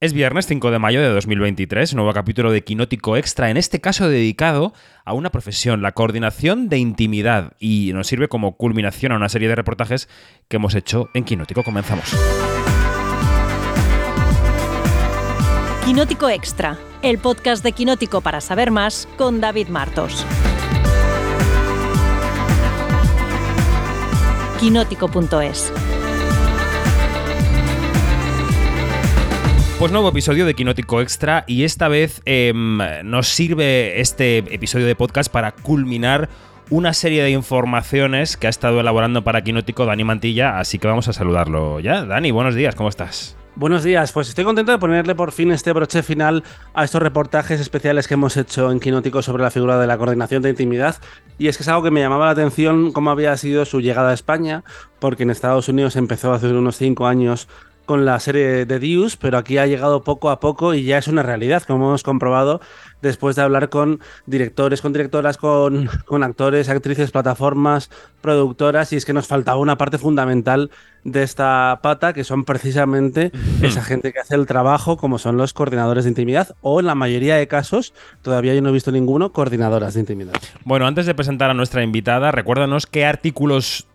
Es viernes 5 de mayo de 2023, nuevo capítulo de Quinótico Extra, en este caso dedicado a una profesión, la coordinación de intimidad, y nos sirve como culminación a una serie de reportajes que hemos hecho en Quinótico. Comenzamos. Quinótico Extra, el podcast de Quinótico para saber más con David Martos. Quinótico.es Pues nuevo episodio de Quinótico Extra y esta vez em, nos sirve este episodio de podcast para culminar una serie de informaciones que ha estado elaborando para Quinótico Dani Mantilla, así que vamos a saludarlo ya. Dani, buenos días, ¿cómo estás? Buenos días, pues estoy contento de ponerle por fin este broche final a estos reportajes especiales que hemos hecho en Quinótico sobre la figura de la coordinación de intimidad. Y es que es algo que me llamaba la atención cómo había sido su llegada a España, porque en Estados Unidos empezó hace unos cinco años con la serie de Dios, pero aquí ha llegado poco a poco y ya es una realidad, como hemos comprobado después de hablar con directores, con directoras, con, con actores, actrices, plataformas, productoras, y es que nos faltaba una parte fundamental de esta pata, que son precisamente esa gente que hace el trabajo, como son los coordinadores de intimidad, o en la mayoría de casos, todavía yo no he visto ninguno, coordinadoras de intimidad. Bueno, antes de presentar a nuestra invitada, recuérdanos qué artículos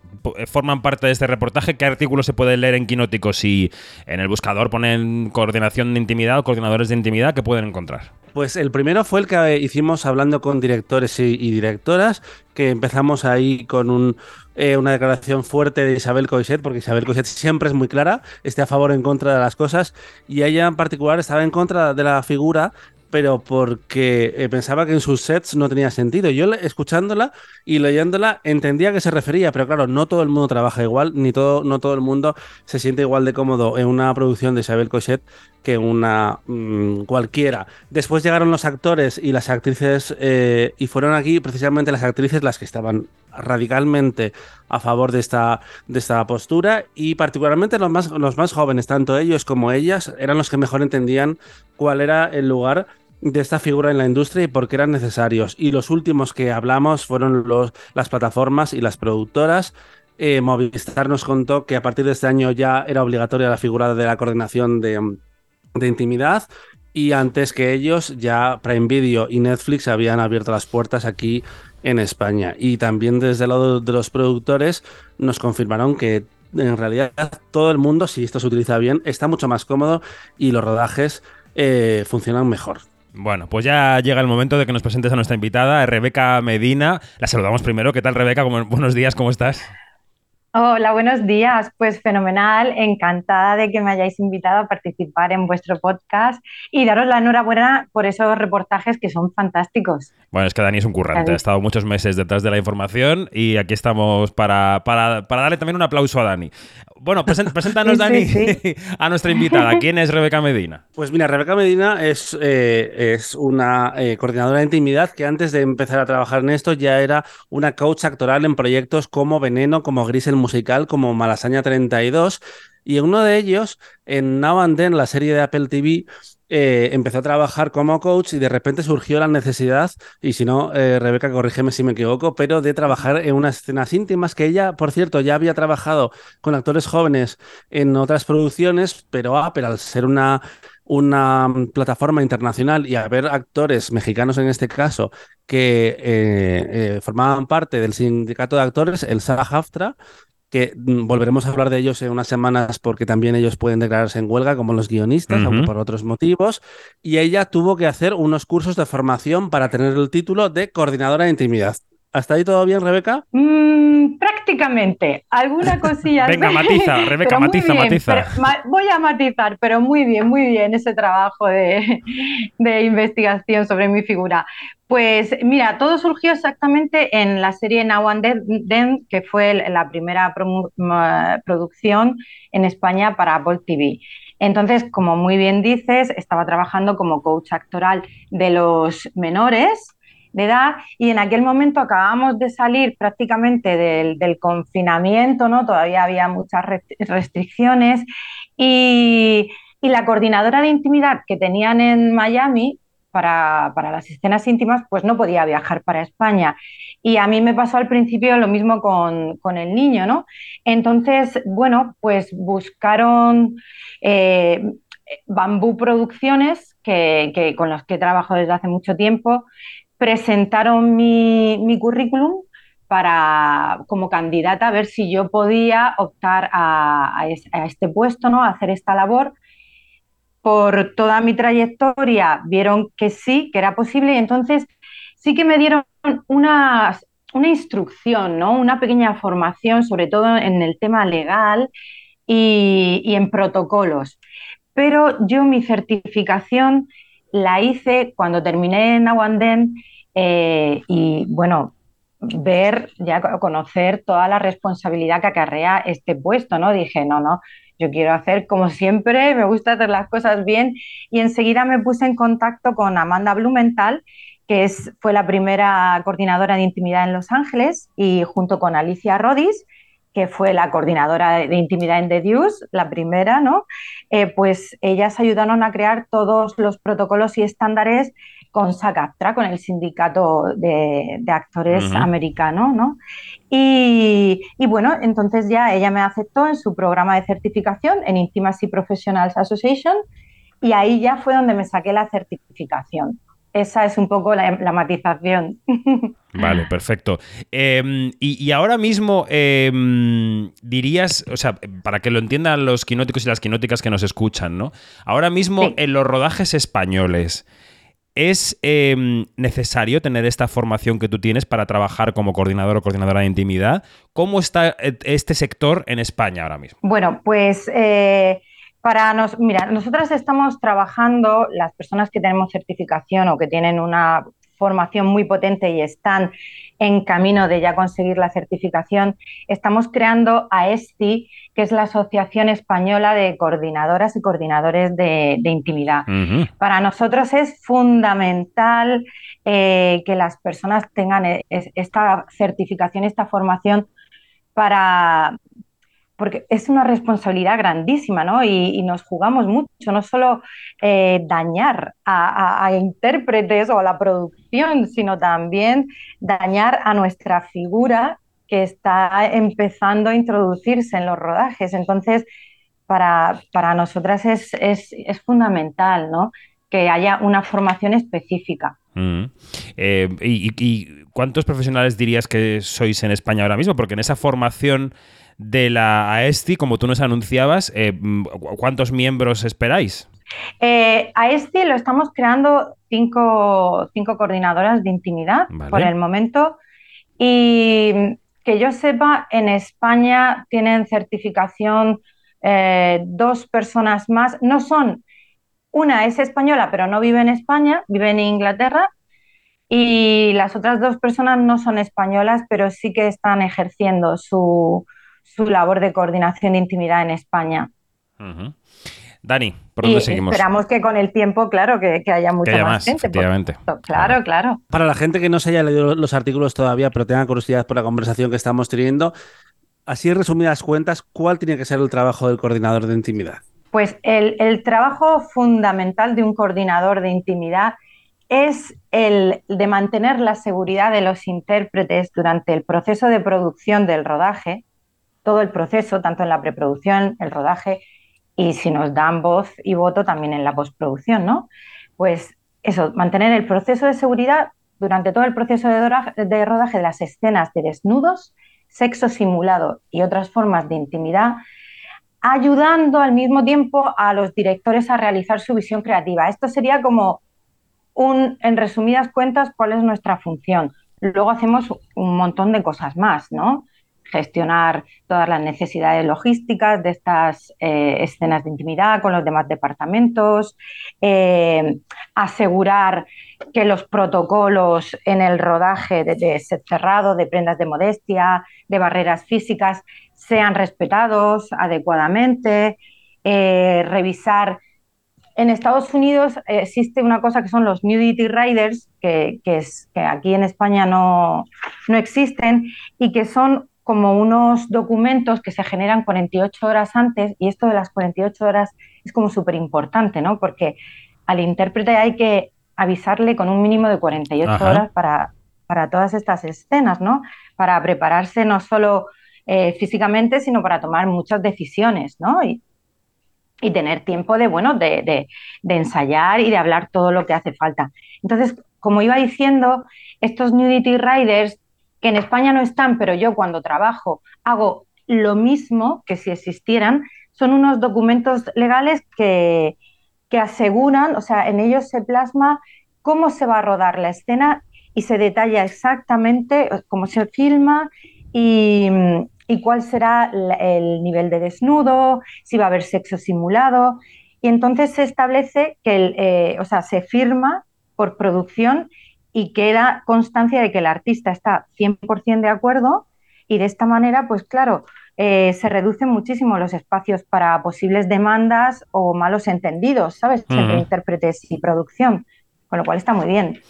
forman parte de este reportaje. ¿Qué artículos se pueden leer en Quinótico? Si en el buscador ponen coordinación de intimidad o coordinadores de intimidad, ¿qué pueden encontrar? Pues el primero fue el que hicimos hablando con directores y, directoras, que empezamos ahí con un, eh, una declaración fuerte de Isabel Coixet, porque Isabel Coixet siempre es muy clara, esté a favor o en contra de las cosas, y ella en particular estaba en contra de la figura pero porque eh, pensaba que en sus sets no tenía sentido. Yo escuchándola y leyéndola entendía a qué se refería, pero claro, no todo el mundo trabaja igual, ni todo, no todo el mundo se siente igual de cómodo en una producción de Isabel Cochet que una mm, cualquiera. Después llegaron los actores y las actrices eh, y fueron aquí precisamente las actrices las que estaban radicalmente a favor de esta, de esta postura y particularmente los más, los más jóvenes, tanto ellos como ellas, eran los que mejor entendían cuál era el lugar de esta figura en la industria y por qué eran necesarios. Y los últimos que hablamos fueron los, las plataformas y las productoras. Eh, Movistar nos contó que a partir de este año ya era obligatoria la figura de la coordinación de, de intimidad. Y antes que ellos, ya Prime Video y Netflix habían abierto las puertas aquí en España. Y también desde el lado de los productores nos confirmaron que en realidad todo el mundo, si esto se utiliza bien, está mucho más cómodo y los rodajes eh, funcionan mejor. Bueno, pues ya llega el momento de que nos presentes a nuestra invitada, Rebeca Medina. La saludamos primero. ¿Qué tal, Rebeca? Buenos días, ¿cómo estás? Hola, buenos días. Pues fenomenal, encantada de que me hayáis invitado a participar en vuestro podcast y daros la enhorabuena por esos reportajes que son fantásticos. Bueno, es que Dani es un currante, ha estado muchos meses detrás de la información y aquí estamos para, para, para darle también un aplauso a Dani. Bueno, preséntanos, Dani, a nuestra invitada. ¿Quién es Rebeca Medina? Pues mira, Rebeca Medina es, eh, es una eh, coordinadora de intimidad que antes de empezar a trabajar en esto ya era una coach actoral en proyectos como Veneno, como Gris el musical, como Malasaña 32. Y en uno de ellos, en Now and Then, la serie de Apple TV, eh, empezó a trabajar como coach y de repente surgió la necesidad, y si no, eh, Rebeca, corrígeme si me equivoco, pero de trabajar en unas escenas íntimas que ella, por cierto, ya había trabajado con actores jóvenes en otras producciones, pero Apple, al ser una, una plataforma internacional y haber actores mexicanos en este caso que eh, formaban parte del sindicato de actores, el SAG-AFTRA, que mm, volveremos a hablar de ellos en unas semanas porque también ellos pueden declararse en huelga como los guionistas, aunque por otros motivos, y ella tuvo que hacer unos cursos de formación para tener el título de coordinadora de intimidad. ¿Hasta ahí todo bien, Rebeca? Mm, prácticamente. Alguna cosilla. Venga, matiza, Rebeca, matiza, matiza. voy a matizar, pero muy bien, muy bien ese trabajo de, de investigación sobre mi figura. Pues mira, todo surgió exactamente en la serie Now and Then, que fue la primera producción en España para Apple TV. Entonces, como muy bien dices, estaba trabajando como coach actoral de los menores de edad y en aquel momento acabamos de salir prácticamente del, confinamiento, ¿no? Todavía había muchas restricciones y, y la coordinadora de intimidad que tenían en Miami para, las escenas íntimas, pues no podía viajar para España. Y a mí me pasó al principio lo mismo con, el niño, ¿no? Entonces, bueno, pues buscaron... Eh, Bambú Producciones, que, con los que trabajo desde hace mucho tiempo, presentaron mi, currículum para, como candidata a ver si yo podía optar a, este puesto, ¿no? a hacer esta labor. Por toda mi trayectoria vieron que sí, que era posible y entonces sí que me dieron una, una instrucción, ¿no? una pequeña formación, sobre todo en el tema legal y, en protocolos. Pero yo mi certificación la hice cuando terminé en Aguandén eh, y bueno, ver, ya conocer toda la responsabilidad que acarrea este puesto, ¿no? Dije, no, no, yo quiero hacer como siempre, me gusta hacer las cosas bien. Y enseguida me puse en contacto con Amanda Blumenthal, que es, fue la primera coordinadora de intimidad en Los Ángeles y junto con Alicia Rodis, que fue la coordinadora de intimidad en The Deuce, la primera, ¿no? Eh, pues ellas ayudaron a crear todos los protocolos y estándares con SACAPTRA, con el sindicato de, actores americano, ¿no? Y, bueno, entonces ya ella me aceptó en su programa de certificación en Intimacy Professionals Association y ahí ya fue donde me saqué la certificación. Esa es un poco la, matización. Vale, perfecto. Em, y, ahora mismo em, dirías, o sea, para que lo entiendan los quinóticos y las quinóticas que nos escuchan, ¿no? Ahora mismo en los rodajes españoles, ¿es em, necesario tener esta formación que tú tienes para trabajar como coordinador o coordinadora de intimidad? ¿Cómo está eh, este sector en España ahora mismo? Bueno, pues... Para nos, mira, nosotras estamos trabajando, las personas que tenemos certificación o que tienen una formación muy potente y están en camino de ya conseguir la certificación, estamos creando AESTI, que es la Asociación Española de Coordinadoras y Coordinadores de, Intimidad. Para nosotros es fundamental eh, que las personas tengan e, esta certificación, esta formación para, porque es una responsabilidad grandísima, ¿no? Y, nos jugamos mucho, no solo eh, dañar a, intérpretes o a la producción, sino también dañar a nuestra figura que está empezando a introducirse en los rodajes. Entonces, para, nosotras es, fundamental, ¿no? Que haya una formación específica. Mm. Eh, y cuántos profesionales dirías que sois en España ahora mismo? Porque en esa formación de la AESTI, como tú nos anunciabas, eh, ¿cuántos miembros esperáis? Eh, AESTI lo estamos creando cinco, coordinadoras de intimidad por el momento. Y que yo sepa, en España tienen certificación eh, dos personas más, no son, una es española pero no vive en España, vive en Inglaterra. Y las otras dos personas no son españolas pero sí que están ejerciendo su, su labor de coordinación de intimidad en España. Dani, ¿por dónde seguimos? Esperamos que con el tiempo, claro, que, haya mucha más, gente. Efectivamente. Claro, claro. Para la gente que no se haya leído los artículos todavía, pero tenga curiosidad por la conversación que estamos teniendo, así en resumidas cuentas, ¿cuál tiene que ser el trabajo del coordinador de intimidad? Pues el, el trabajo fundamental de un coordinador de intimidad es el de mantener la seguridad de los intérpretes durante el proceso de producción del rodaje, todo el proceso, tanto en la preproducción, el rodaje y si nos dan voz y voto también en la postproducción, ¿no? Pues eso, mantener el proceso de seguridad durante todo el proceso de, rodaje de las escenas de desnudos, sexo simulado y otras formas de intimidad, ayudando al mismo tiempo a los directores a realizar su visión creativa. Esto sería como un, en resumidas cuentas, cuál es nuestra función. Luego hacemos un montón de cosas más, ¿no? Gestionar todas las necesidades logísticas de estas eh, escenas de intimidad con los demás departamentos, eh, asegurar que los protocolos en el rodaje de, set cerrado, de prendas de modestia, de barreras físicas, sean respetados adecuadamente, eh, revisar en Estados Unidos existe una cosa que son los nudity riders, que, es, que aquí en España no, no, existen, y que son como unos documentos que se generan 48 horas antes y esto de las 48 horas es como súper importante, ¿no? Porque al intérprete hay que avisarle con un mínimo de 48 horas para, para todas estas escenas, ¿no? Para prepararse no solo eh, físicamente, sino para tomar muchas decisiones, ¿no? Y, y tener tiempo de, bueno, de, ensayar y de hablar todo lo que hace falta. Entonces, como iba diciendo, estos nudity riders que en España no están, pero yo cuando trabajo hago lo mismo que si existieran, son unos documentos legales que, que aseguran, o sea, en ellos se plasma cómo se va a rodar la escena y se detalla exactamente cómo se filma y, y cuál será el nivel de desnudo, si va a haber sexo simulado. Y entonces se establece que, el, eh, o sea, se firma por producción y queda constancia de que el artista está 100% de acuerdo y de esta manera, pues claro, eh, se reducen muchísimo los espacios para posibles demandas o malos entendidos, ¿sabes? Entre intérpretes y producción, con lo cual está muy bien.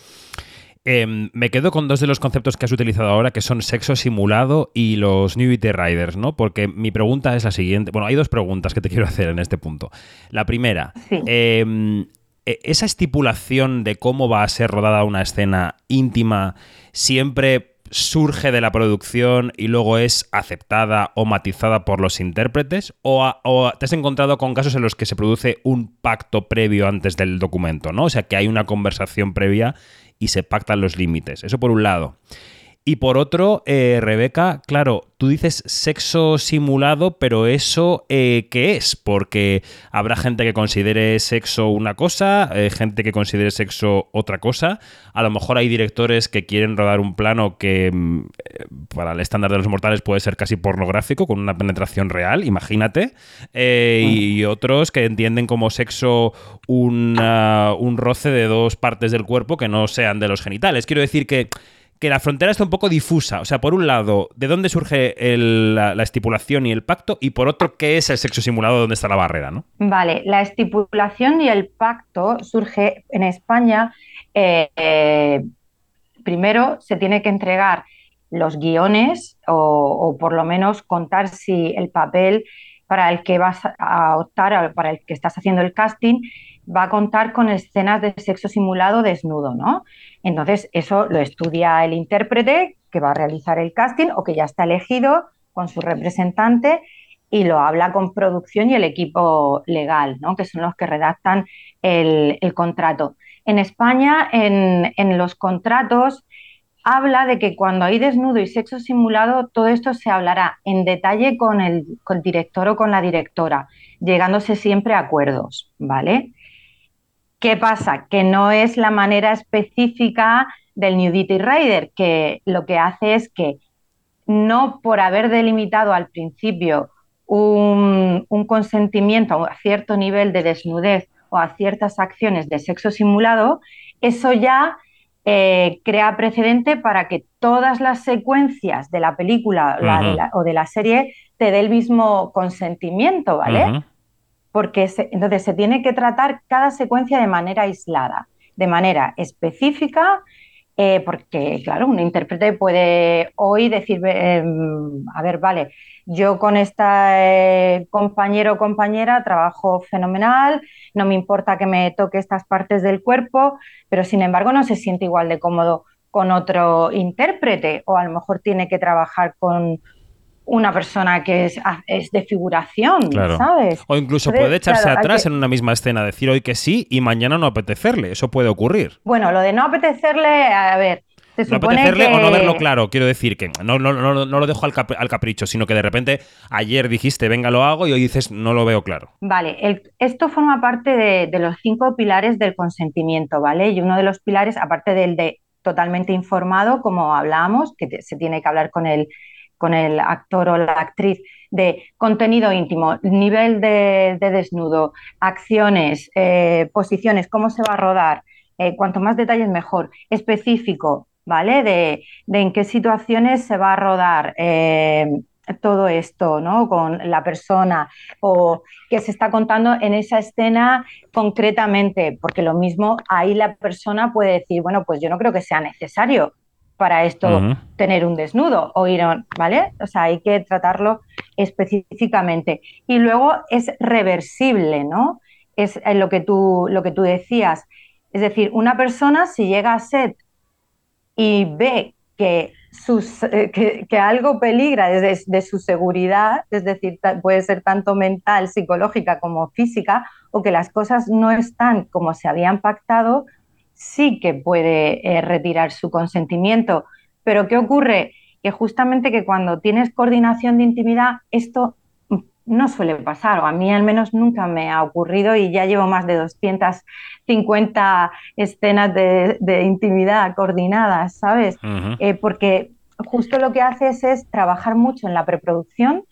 Em, me quedo con dos de los conceptos que has utilizado ahora, que son sexo simulado y los Nudity Riders, ¿no? Porque mi pregunta es la siguiente. Bueno, hay dos preguntas que te quiero hacer en este punto. La primera, em, e, esa estipulación de cómo va a ser rodada una escena íntima siempre surge de la producción y luego es aceptada o matizada por los intérpretes? ¿O, ¿O, te has encontrado con casos en los que se produce un pacto previo antes del documento, ¿no? O sea, que hay una conversación previa y se pactan los límites. Eso por un lado. Y por otro, eh, Rebeca, claro, tú dices sexo simulado, pero eso eh, ¿qué es? Porque habrá gente que considere sexo una cosa, eh, gente que considere sexo otra cosa. A lo mejor hay directores que quieren rodar un plano que mm, para el estándar de los mortales puede ser casi pornográfico, con una penetración real, imagínate. Y otros que entienden como sexo un roce de dos partes del cuerpo que no sean de los genitales. Quiero decir que que la frontera está un poco difusa. O sea, por un lado, ¿de dónde surge la, estipulación y el pacto? Y por otro, ¿qué es el sexo simulado? ¿Dónde está la barrera? ¿no? Vale, la estipulación y el pacto surge en España. Eh, primero, se tiene que entregar los guiones o, por lo menos contar si el papel para el que vas a optar, para el que estás haciendo el casting, va a contar con escenas de sexo simulado desnudo, ¿no? Entonces, eso lo estudia el intérprete que va a realizar el casting o que ya está elegido con su representante y lo habla con producción y el equipo legal, ¿no? que son los que redactan el, contrato. En España, en, los contratos, habla de que cuando hay desnudo y sexo simulado, todo esto se hablará en detalle con el, con el director o con la directora, llegándose siempre a acuerdos, ¿vale? ¿Qué pasa? Que no es la manera específica del Nudity Rider, que lo que hace es que no por haber delimitado al principio un, consentimiento a cierto nivel de desnudez o a ciertas acciones de sexo simulado, eso ya eh, crea precedente para que todas las secuencias de la película o de la serie te dé el mismo consentimiento, ¿vale? Porque entonces se tiene que tratar cada secuencia de manera aislada, de manera específica, eh, porque claro, un intérprete puede hoy decir, em, a ver, vale, yo con este compañero o compañera trabajo fenomenal, no me importa que me toque estas partes del cuerpo, pero sin embargo no se siente igual de cómodo con otro intérprete o a lo mejor tiene que trabajar con una persona que es, es de figuración, ¿sabes? O incluso puede echarse atrás en una misma escena, decir hoy que sí y mañana no apetecerle. Eso puede ocurrir. Bueno, lo de no apetecerle, a ver. Se no apetecerle o no verlo claro, quiero decir que no, no, no, no lo dejo al, capricho, sino que de repente ayer dijiste venga lo hago y hoy dices no lo veo claro. Vale, esto forma parte de, de los cinco pilares del consentimiento, ¿vale? Y uno de los pilares, aparte del de totalmente informado, como hablábamos, que se tiene que hablar con el con el actor o la actriz de contenido íntimo, nivel de, desnudo, acciones, eh, posiciones, cómo se va a rodar, eh, cuanto más detalles mejor, específico, ¿vale? De, en qué situaciones se va a rodar. Eh, todo esto, ¿no? Con la persona o que se está contando en esa escena concretamente, porque lo mismo ahí la persona puede decir, bueno, pues yo no creo que sea necesario para esto tener un desnudo o ir, ¿vale? O sea, hay que tratarlo específicamente. Y luego es reversible, ¿no? Es lo que tú, lo que tú decías. Es decir, una persona si llega a set y ve que, sus, eh, que, algo peligra desde de su seguridad, es decir, puede ser tanto mental, psicológica como física, o que las cosas no están como se habían pactado, sí que puede eh, retirar su consentimiento. Pero ¿qué ocurre? Que justamente que cuando tienes coordinación de intimidad, esto no suele pasar, o a mí al menos nunca me ha ocurrido y ya llevo más de 250 escenas de, intimidad coordinadas, ¿sabes? Eh, porque justo lo que haces es trabajar mucho en la preproducción,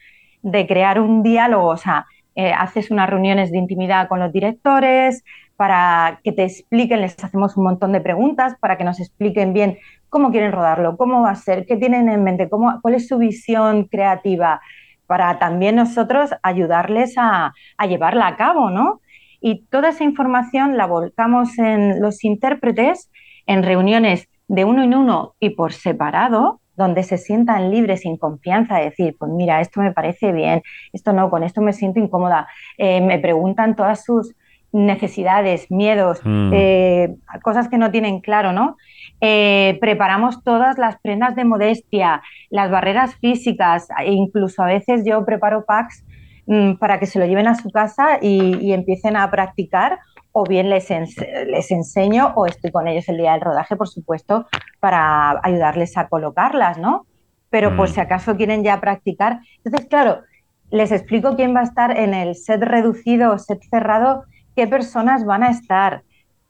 de crear un diálogo, o sea, eh, haces unas reuniones de intimidad con los directores para que te expliquen, les hacemos un montón de preguntas para que nos expliquen bien cómo quieren rodarlo, cómo va a ser, qué tienen en mente, cómo, cuál es su visión creativa, para también nosotros ayudarles a, llevarla a cabo, ¿no? Y toda esa información la volcamos en los intérpretes en reuniones de uno en uno y por separado, donde se sientan libres, sin confianza, de decir, pues mira, esto me parece bien, esto no, con esto me siento incómoda. Eh, me preguntan todas sus necesidades, miedos, mm. eh, cosas que no tienen claro, ¿no? Eh, preparamos todas las prendas de modestia, las barreras físicas, e incluso a veces yo preparo packs mm, para que se lo lleven a su casa y, empiecen a practicar o bien les, les enseño o estoy con ellos el día del rodaje, por supuesto, para ayudarles a colocarlas, ¿no? Pero por mm. si acaso quieren ya practicar. Entonces, claro, les explico quién va a estar en el set reducido o set cerrado qué personas van a estar,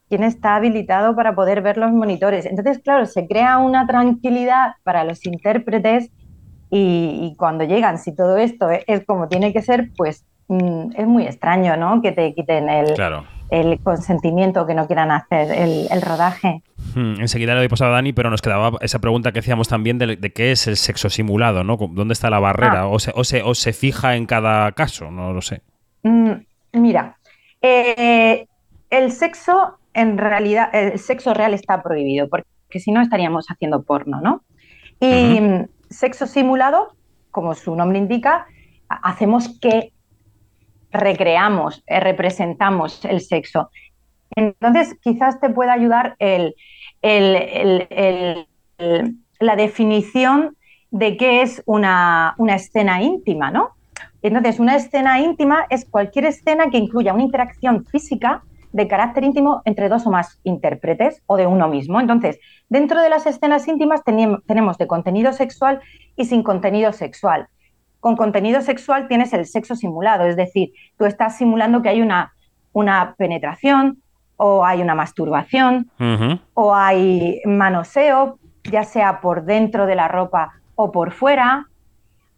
quién está habilitado para poder ver los monitores. Entonces, claro, se crea una tranquilidad para los intérpretes y, cuando llegan, si todo esto es, como tiene que ser, pues mm, es muy extraño, ¿no? Que te quiten el, el consentimiento, que no quieran hacer el, rodaje. Hmm, enseguida le doy pasado a Dani, pero nos quedaba esa pregunta que hacíamos también de, qué es el sexo simulado, ¿no? ¿Dónde está la barrera? Ah. O, se, o, se, ¿O se fija en cada caso? No lo sé. Mm, mira, eh, el sexo, en realidad, el sexo real está prohibido, porque si no estaríamos haciendo porno, ¿no? Y sexo simulado, como su nombre indica, hacemos que recreamos, eh, representamos el sexo. Entonces, quizás te pueda ayudar el, la definición de qué es una, una escena íntima, ¿no? Entonces, una escena íntima es cualquier escena que incluya una interacción física de carácter íntimo entre dos o más intérpretes o de uno mismo. Entonces, dentro de las escenas íntimas tenemos de contenido sexual y sin contenido sexual. Con contenido sexual tienes el sexo simulado, es decir, tú estás simulando que hay una, una penetración o hay una masturbación o hay manoseo, ya sea por dentro de la ropa o por fuera,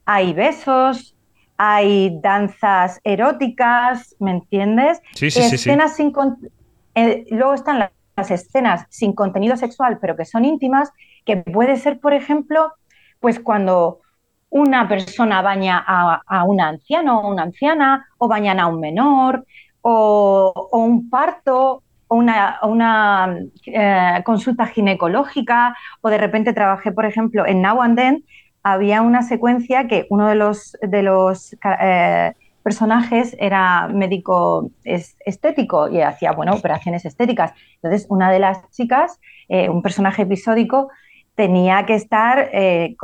hay besos, hay danzas eróticas, ¿me entiendes? Sí, sí, sí, escenas Sin eh, luego están las, escenas sin contenido sexual, pero que son íntimas, que puede ser, por ejemplo, pues cuando una persona baña a, un anciano o una anciana, o bañan a un menor, o, un parto, o una, una eh, consulta ginecológica, o de repente trabajé, por ejemplo, en Now and Then, había una secuencia que uno de los, de los eh, personajes era médico estético y hacía, bueno, operaciones estéticas. Entonces, una de las chicas, eh, un personaje episódico, tenía que estar eh,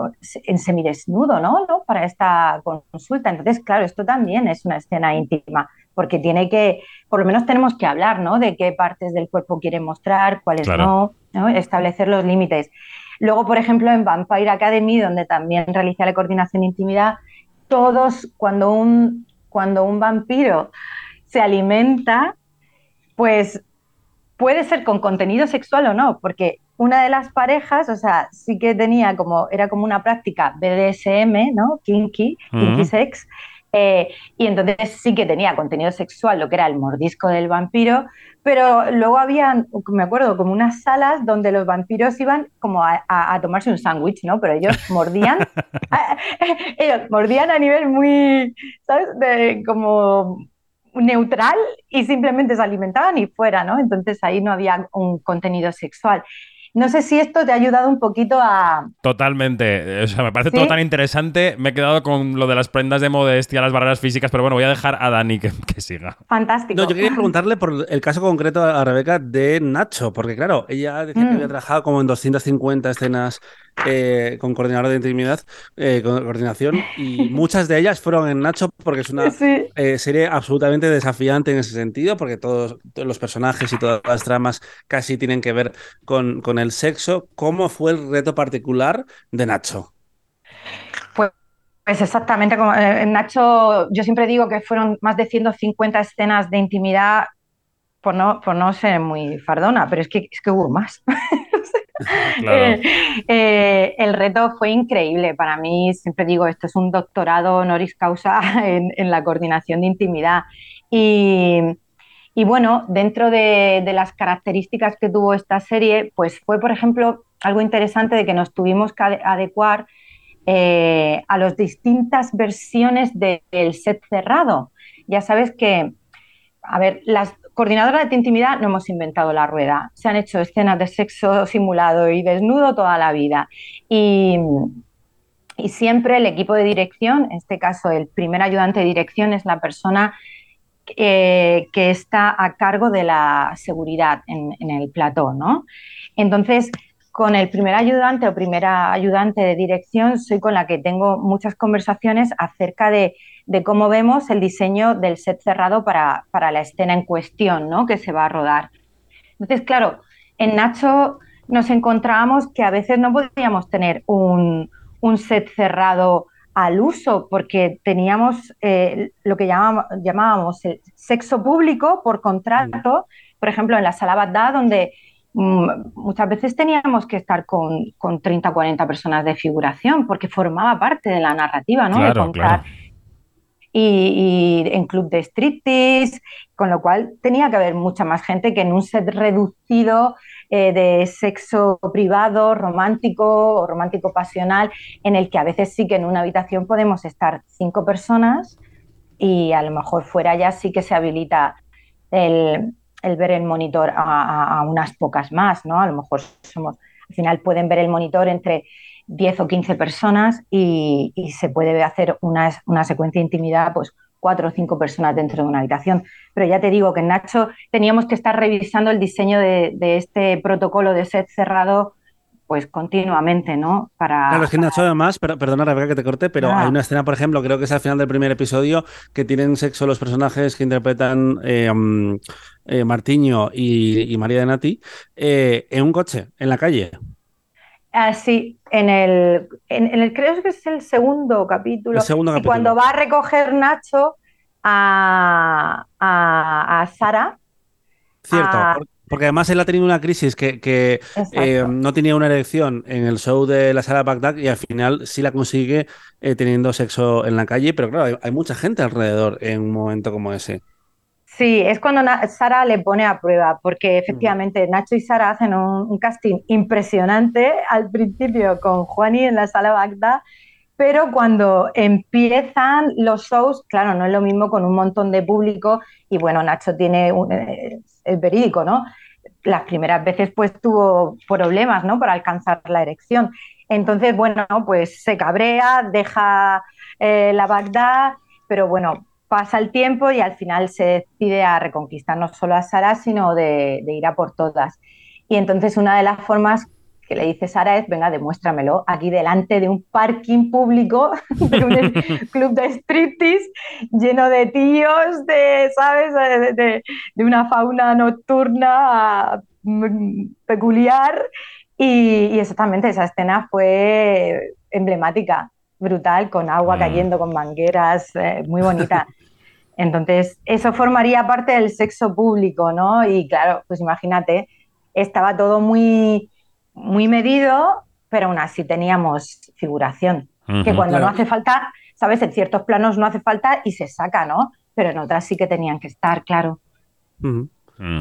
en semidesnudo, ¿no? ¿no? Para esta consulta. Entonces, claro, esto también es una escena íntima, porque tiene que, por lo menos tenemos que hablar, ¿no? De qué partes del cuerpo quiere mostrar, cuáles no, no, establecer los límites. Luego, por ejemplo, en Vampire Academy, donde también realicé la coordinación de intimidad, todos, cuando un, cuando un vampiro se alimenta, pues puede ser con contenido sexual o no, porque una de las parejas, o sea, sí que tenía como, era como una práctica BDSM, ¿no? Kinky, kinky sex, eh, y entonces sí que tenía contenido sexual, lo que era el mordisco del vampiro, pero luego había, me acuerdo, como unas salas donde los vampiros iban como a, tomarse un sándwich, ¿no? Pero ellos mordían, ellos mordían a nivel muy, ¿sabes? De, como neutral y simplemente se alimentaban y fuera, ¿no? Entonces ahí no había un contenido sexual. No sé si esto te ha ayudado un poquito a... Totalmente. O sea, me parece todo tan interesante. Me he quedado con lo de las prendas de modestia, las barreras físicas, pero bueno, voy a dejar a Dani que, siga. Fantástico. No, yo quería preguntarle por el caso concreto a Rebeca de Nacho, porque claro, ella decía que había mm. trabajado como en 250 escenas eh, con coordinador de intimidad, eh, con coordinación, y muchas de ellas fueron en Nacho porque es una eh, serie absolutamente desafiante en ese sentido, porque todos, los personajes y todas las tramas casi tienen que ver con, con el sexo. ¿Cómo fue el reto particular de Nacho? Pues pues exactamente como en Nacho, yo siempre digo que fueron más de 150 escenas de intimidad, por no, por no ser muy fardona, pero es que, es que hubo más. Eh, eh, el reto fue increíble. Para mí, siempre digo, esto es un doctorado honoris causa en, la coordinación de intimidad. Y, bueno, dentro de, las características que tuvo esta serie, pues fue, por ejemplo, algo interesante de que nos tuvimos que adecuar eh, a las distintas versiones del set cerrado. Ya sabes que, a ver, las coordinadoras de intimidad no hemos inventado la rueda. Se han hecho escenas de sexo simulado y desnudo toda la vida. Y, siempre el equipo de dirección, en este caso el primer ayudante de dirección, es la persona eh, que está a cargo de la seguridad en, en el plató, ¿no? Entonces, con el primer ayudante o primera ayudante de dirección soy con la que tengo muchas conversaciones acerca de, cómo vemos el diseño del set cerrado para, la escena en cuestión ¿no? que se va a rodar. Entonces, claro, en Nacho nos encontrábamos que a veces no podíamos tener un, set cerrado al uso porque teníamos eh, lo que llamábamos, llamábamos el sexo público por contrato, por ejemplo, en la sala Bagdad, donde Mm, muchas veces teníamos que estar con, con 30 o 40 personas de figuración porque formaba parte de la narrativa, ¿no? de contar. Y, en club de striptease, con lo cual tenía que haber mucha más gente que en un set reducido eh, de sexo privado, romántico o romántico pasional, en el que a veces sí que en una habitación podemos estar cinco personas y a lo mejor fuera ya sí que se habilita el, el ver el monitor a, unas pocas más, ¿no? A lo mejor somos, al final pueden ver el monitor entre 10 o 15 personas y, se puede hacer una, una, secuencia de intimidad, pues cuatro o cinco personas dentro de una habitación. Pero ya te digo que en Nacho teníamos que estar revisando el diseño de, de este protocolo de set cerrado pues continuamente, ¿no? Para, claro, es que Nacho además, pero, perdona Rebeca que te corte, pero hay una escena, por ejemplo, creo que es al final del primer episodio, que tienen sexo los personajes que interpretan eh, mm, eh, Martiño y, María de Nati eh, en un coche, en la calle. Ah, sí, en el, en, el, creo que es el segundo capítulo. El segundo capítulo. Y cuando va a recoger Nacho a, a, a Sara. Cierto, porque además él ha tenido una crisis que, eh, no tenía una erección en el show de la sala Bagdad y al final sí la consigue eh, teniendo sexo en la calle, pero claro, hay, mucha gente alrededor en un momento como ese. Sí, es cuando Sara le pone a prueba, porque efectivamente Nacho y Sara hacen un, casting impresionante al principio con Juani en la sala Bagdad, pero cuando empiezan los shows, claro, no es lo mismo con un montón de público y bueno, Nacho tiene, un, eh, es verídico, ¿no? las primeras veces pues tuvo problemas, ¿no? Para alcanzar la erección. Entonces, bueno, pues se cabrea, deja eh, la Bagdad, pero bueno, pasa el tiempo y al final se decide a reconquistar no solo a Sara, sino de, de ir a por todas. Y entonces una de las formas que le dice Sara es, venga, demuéstramelo aquí delante de un parking público, de un club de striptease lleno de tíos, de, ¿sabes?, de, una fauna nocturna mm, peculiar. Y, exactamente esa escena fue emblemática, brutal, con agua mm. cayendo, con mangueras, eh, muy bonita. Entonces, eso formaría parte del sexo público, ¿no? Y claro, pues imagínate, estaba todo muy muy medido, pero aún así teníamos figuración. que cuando no hace falta, ¿sabes? En ciertos planos no hace falta y se saca, ¿no? Pero en otras sí que tenían que estar, claro. Mm.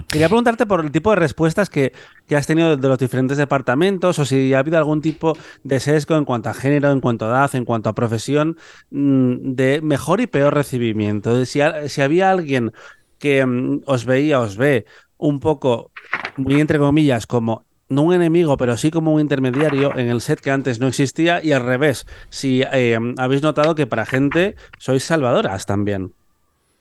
Quería preguntarte por el tipo de respuestas que, has tenido de los diferentes departamentos o si ha habido algún tipo de sesgo en cuanto a género, en cuanto a edad, en cuanto a profesión, mm, de mejor y peor recibimiento. Si, si había alguien que mm, os veía, os ve un poco, muy entre comillas, como no un enemigo, pero sí como un intermediario en el set que antes no existía y al revés. Si eh, habéis notado que para gente sois salvadoras también.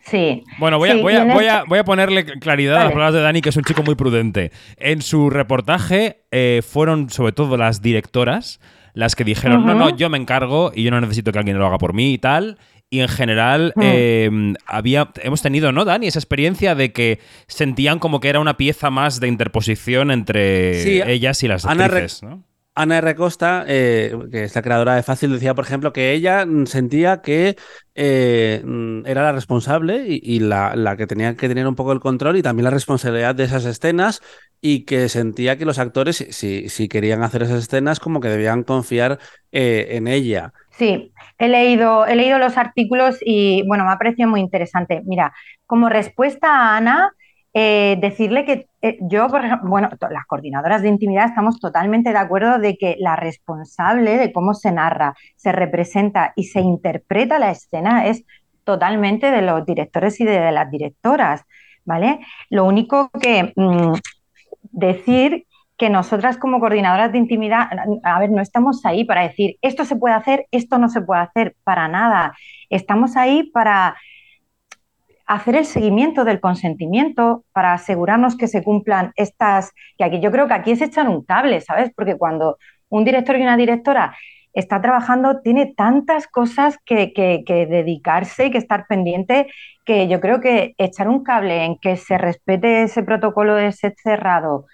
Sí. Bueno, voy, a, voy, a, voy, a, ponerle claridad a las palabras de Dani, que es un chico muy prudente. En su reportaje eh, fueron sobre todo las directoras las que dijeron, no, no, yo me encargo y yo no necesito que alguien lo haga por mí y tal. Y en general em, había, hemos tenido, ¿no, Dani? Esa experiencia de que sentían como que era una pieza más de interposición entre ellas y las actrices, ¿no? Ana R. Costa, eh, que es la creadora de Fácil, decía, por ejemplo, que ella mm, sentía que eh, mm, era la responsable y, la, que tenía que tener un poco el control y también la responsabilidad de esas escenas y que sentía que los actores, si, si querían hacer esas escenas, como que debían confiar eh, en ella. Sí, he leído, he leído los artículos y bueno, me ha parecido muy interesante. Mira, como respuesta a Ana, eh, decirle que eh, yo, por ejemplo, bueno, las coordinadoras de intimidad estamos totalmente de acuerdo de que la responsable de cómo se narra, se representa y se interpreta la escena es totalmente de los directores y de, las directoras, ¿vale? Lo único que mm, decir que nosotras como coordinadoras de intimidad, a ver, no estamos ahí para decir esto se puede hacer, esto no se puede hacer, para nada. Estamos ahí para hacer el seguimiento del consentimiento para asegurarnos que se cumplan estas, que aquí yo creo que aquí es echar un cable, ¿sabes? Porque cuando un director y una directora está trabajando, tiene tantas cosas que, dedicarse y que estar pendiente, que yo creo que echar un cable en que se respete ese protocolo de set cerrado,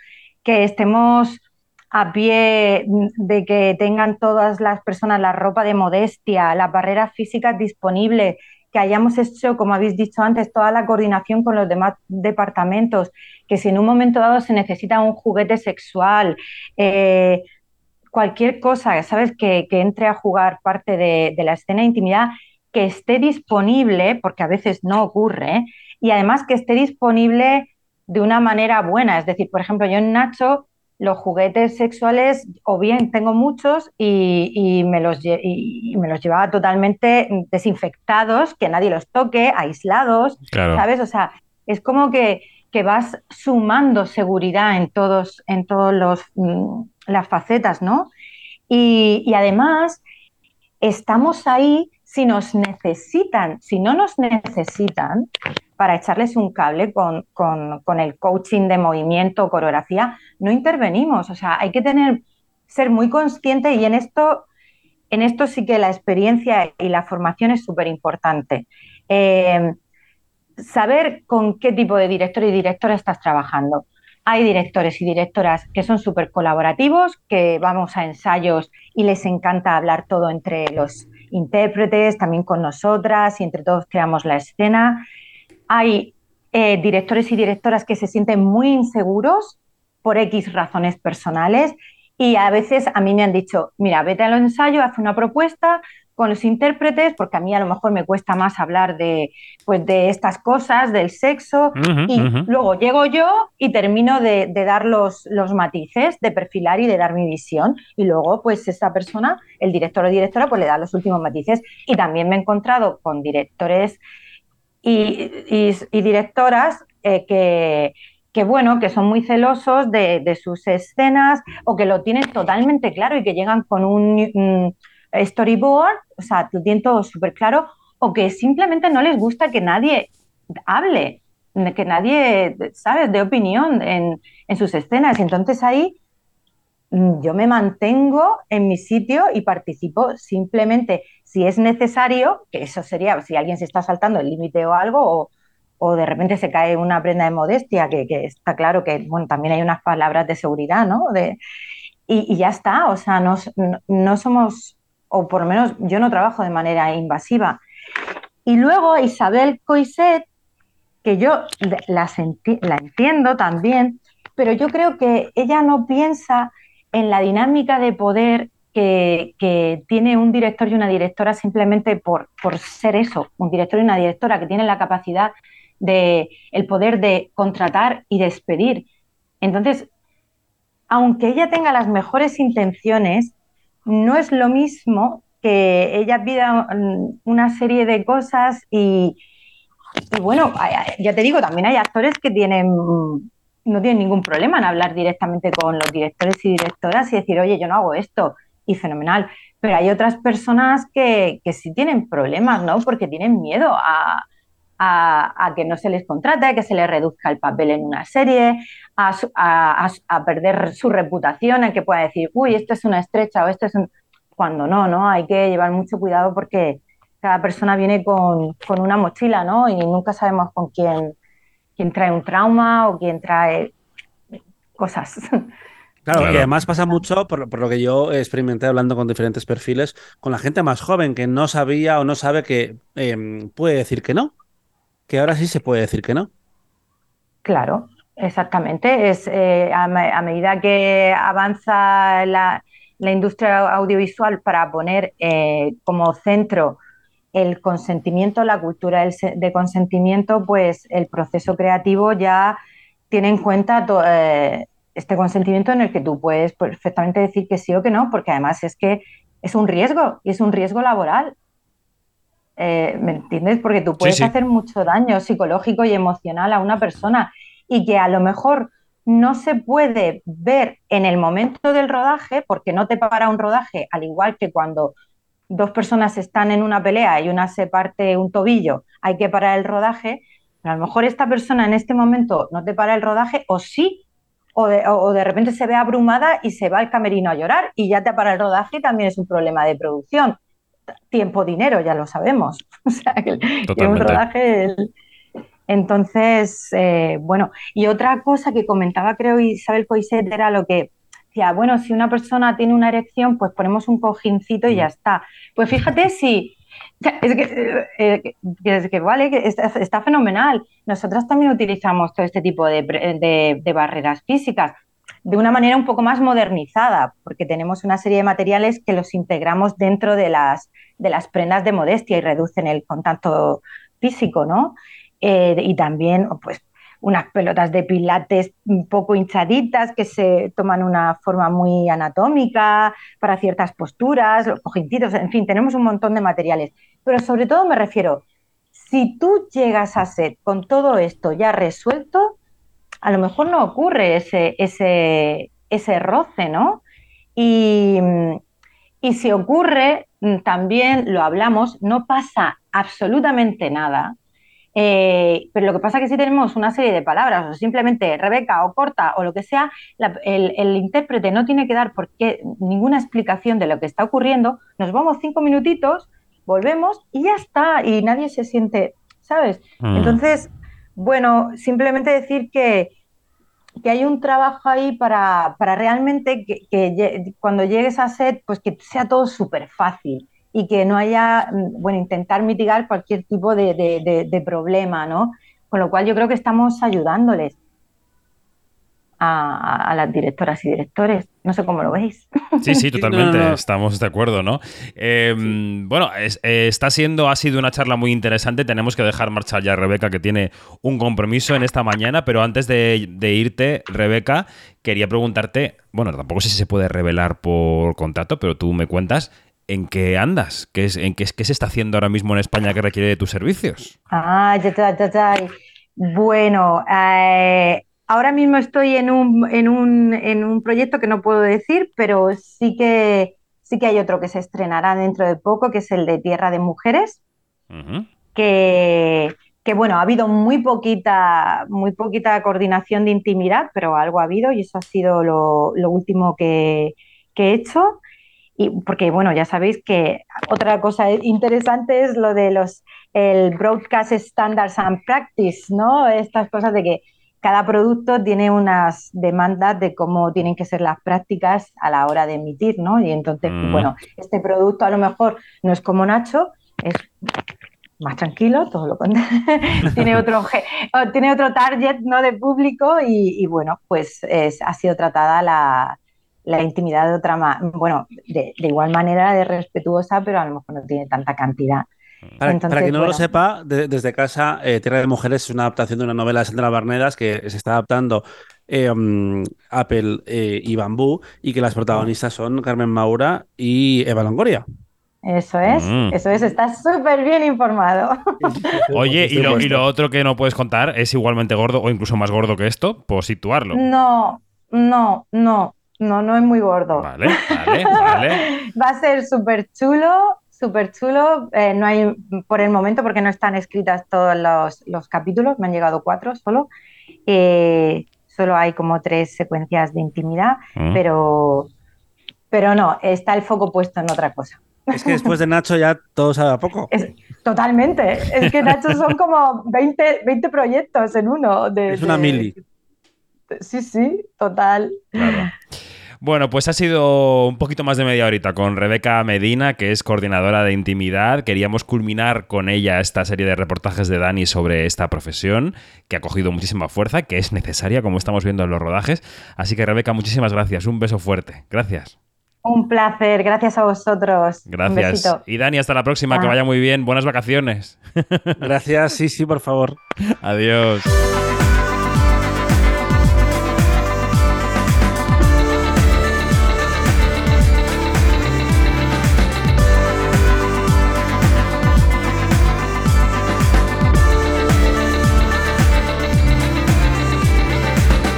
que estemos a pie de que tengan todas las personas la ropa de modestia, las barreras físicas disponibles, que hayamos hecho, como habéis dicho antes, toda la coordinación con los demás departamentos, que si en un momento dado se necesita un juguete sexual, eh, cualquier cosa, ¿sabes?, que, entre a jugar parte de, la escena de intimidad, que esté disponible, porque a veces no ocurre, y además que esté disponible de una manera buena. Es decir, por ejemplo, yo en Nacho los juguetes sexuales, o bien tengo muchos y, me, los, me los llevaba totalmente desinfectados, que nadie los toque, aislados, ¿sabes? O sea, es como que, vas sumando seguridad en todos, en todos los mm, las facetas, ¿no? Y, y además estamos ahí si nos necesitan, si no nos necesitan, para echarles un cable con, el coaching de movimiento, coreografía, no intervenimos. O sea, hay que tener, ser muy consciente y en esto, en esto sí que la experiencia y la formación es súper importante. Eh, saber con qué tipo de director y directora estás trabajando. Hay directores y directoras que son súper colaborativos, que vamos a ensayos y les encanta hablar todo entre los intérpretes, también con nosotras y entre todos creamos la escena hay eh, directores y directoras que se sienten muy inseguros por X razones personales y a veces a mí me han dicho, mira, vete a los ensayos, haz una propuesta con los intérpretes, porque a mí a lo mejor me cuesta más hablar de, pues, de estas cosas, del sexo, y luego llego yo y termino de, dar los, los, matices, de perfilar y de dar mi visión, y luego pues esa persona, el director o directora, pues le da los últimos matices. Y también me he encontrado con directores y, directoras eh, que, bueno, que son muy celosos de, sus escenas o que lo tienen totalmente claro y que llegan con un, storyboard, o sea, lo tienen todo súper claro, o que simplemente no les gusta que nadie hable, que nadie, ¿sabes?, de opinión en, en sus escenas. Y entonces ahí yo me mantengo en mi sitio y participo simplemente si es necesario, que eso sería si alguien se está saltando el límite o algo, o, de repente se cae una prenda de modestia, que, está claro que bueno, también hay unas palabras de seguridad, ¿no? De, y, ya está, o sea, no, no, somos, o por lo menos yo no trabajo de manera invasiva. Y luego Isabel Coiset, que yo la, la entiendo también, pero yo creo que ella no piensa en la dinámica de poder que, tiene un director y una directora simplemente por, por ser eso, un director y una directora que tienen la capacidad de el poder de contratar y despedir. Entonces, aunque ella tenga las mejores intenciones, no es lo mismo que ella pida una serie de cosas y, y bueno, ya te digo, también hay actores que tienen no tienen ningún problema en hablar directamente con los directores y directoras y decir, oye, yo no hago esto y fenomenal. Pero hay otras personas que, que sí tienen problemas, ¿no? Porque tienen miedo a, a, que no se les contrate, a que se les reduzca el papel en una serie, a, a, perder su reputación, en que pueda decir, uy, esto es una estrecha o esto es un... cuando no, ¿no? Hay que llevar mucho cuidado porque cada persona viene con, con una mochila, ¿no? Y nunca sabemos con quién, quién trae un trauma o quién trae cosas. Claro, y además pasa mucho, por, por, lo que yo experimenté hablando con diferentes perfiles, con la gente más joven que no sabía o no sabe que eh, puede decir que no, que ahora sí se puede decir que no. Claro, exactamente. Es eh, a, a, medida que avanza la, la, industria audiovisual para poner eh, como centro el consentimiento, la cultura del, de consentimiento, pues el proceso creativo ya tiene en cuenta eh, este consentimiento en el que tú puedes perfectamente decir que sí o que no, porque además es que es un riesgo y es un riesgo laboral. Eh, ¿Me entiendes? Porque tú puedes sí, sí. hacer mucho daño psicológico y emocional a una persona y que a lo mejor no se puede ver en el momento del rodaje, porque no te para un rodaje, al igual que cuando dos personas están en una pelea y una se parte un tobillo, hay que parar el rodaje, pero a lo mejor esta persona en este momento no te para el rodaje o sí, o de, o de, repente se ve abrumada y se va al camerino a llorar y ya te para el rodaje también es un problema de producción. Tiempo, dinero, ya lo sabemos. O sea, que, que un rodaje... El... Entonces, eh, bueno, y otra cosa que comentaba creo Isabel Coiset era lo que decía, bueno, si una persona tiene una erección, pues ponemos un cojincito y ya está. Pues fíjate si... Es que, eh, es que vale, que está, está, fenomenal. Nosotros también utilizamos todo este tipo de, de, de, barreras físicas de una manera un poco más modernizada, porque tenemos una serie de materiales que los integramos dentro de las, de las prendas de modestia y reducen el contacto físico, ¿no? Eh, y también, pues, unas pelotas de pilates un poco hinchaditas que se toman una forma muy anatómica para ciertas posturas, los cojincitos, en fin, tenemos un montón de materiales. Pero sobre todo me refiero, si tú llegas a set con todo esto ya resuelto, a lo mejor no ocurre ese, ese, ese roce, ¿no? Y, y si ocurre, también lo hablamos, no pasa absolutamente nada eh, pero lo que pasa es que si tenemos una serie de palabras, o simplemente Rebeca o corta o lo que sea, la, el, el, intérprete no tiene que dar por qué, ninguna explicación de lo que está ocurriendo, nos vamos cinco minutitos, volvemos y ya está, y nadie se siente, ¿sabes? Mm. Entonces, bueno, simplemente decir que, que hay un trabajo ahí para, para realmente que, que, cuando llegues a set, pues que sea todo súper fácil y que no haya, mm, bueno, intentar mitigar cualquier tipo de, de, de, de problema, ¿no? Con lo cual yo creo que estamos ayudándoles. A, a, las directoras y directores. No sé cómo lo veis. Sí, sí, totalmente. No, no. Estamos de acuerdo, ¿no? Eh, sí. Bueno, es, eh, está siendo, ha sido una charla muy interesante. Tenemos que dejar marchar ya a Rebeca, que tiene un compromiso en esta mañana. Pero antes de, de, irte, Rebeca, quería preguntarte, bueno, tampoco sé si se puede revelar por contrato, pero tú me cuentas, ¿En qué andas? ¿Qué, es, en qué, qué, se está haciendo ahora mismo en España que requiere de tus servicios? Ah, ya, ya, ya, ya. Bueno, eh, ahora mismo estoy en un, en, un, en un proyecto que no puedo decir, pero sí que, sí que hay otro que se estrenará dentro de poco, que es el de Tierra de Mujeres, uh -huh. que, que, bueno, ha habido muy poquita, muy poquita coordinación de intimidad, pero algo ha habido y eso ha sido lo, lo último que, que he hecho. Y porque, bueno, ya sabéis que otra cosa interesante es lo de los el Broadcast Standards and Practice, ¿no? Estas cosas de que cada producto tiene unas demandas de cómo tienen que ser las prácticas a la hora de emitir, ¿no? Y entonces, mm. bueno, este producto a lo mejor no es como Nacho, es más tranquilo, todo lo contrario, tiene, otro, tiene otro target ¿no? de público y, y bueno, pues es, ha sido tratada la, la intimidad de otra manera, bueno, de, de, igual manera de respetuosa, pero a lo mejor no tiene tanta cantidad. Para, Entonces, para quien no bueno, lo sepa, de, desde casa, eh, Tierra de Mujeres es una adaptación de una novela de Sandra Barnedas que se está adaptando eh, um, Apple eh, y Bambú y que las protagonistas son Carmen Maura y Eva Longoria. Eso es, mm. eso es, estás súper bien informado. Oye, y lo, y lo, otro que no puedes contar es igualmente gordo o incluso más gordo que esto, por situarlo. No, no, no. No, no es muy gordo. Vale, vale, vale. Va a ser súper chulo, súper chulo. Eh, no hay por el momento porque no están escritas todos los, los capítulos, me han llegado cuatro solo. Eh, solo hay como tres secuencias de intimidad, mm. pero, pero no, está el foco puesto en otra cosa. Es que después de Nacho ya todo sabe a poco. totalmente. Es que Nacho son como 20, 20 proyectos en uno. De, es una mili. Sí, sí, total. Bueno, pues ha sido un poquito más de media horita con Rebeca Medina, que es coordinadora de intimidad. Queríamos culminar con ella esta serie de reportajes de Dani sobre esta profesión, que ha cogido muchísima fuerza, que es necesaria, como estamos viendo en los rodajes. Así que Rebeca, muchísimas gracias. Un beso fuerte. Gracias. Un placer, gracias a vosotros. Gracias. y Dani, hasta la próxima, que vaya muy bien. Buenas vacaciones. Gracias, sí, sí, por favor. Adiós.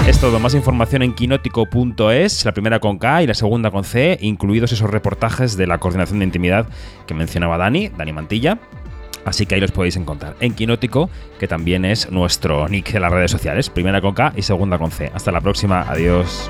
Es todo, más información en quinótico.es, la primera con K y la segunda con C, incluidos esos reportajes de la coordinación de intimidad que mencionaba Dani, Dani Mantilla. Así que ahí los podéis encontrar en Quinótico, que también es nuestro nick en las redes sociales, primera con K y segunda con C. Hasta la próxima, adiós.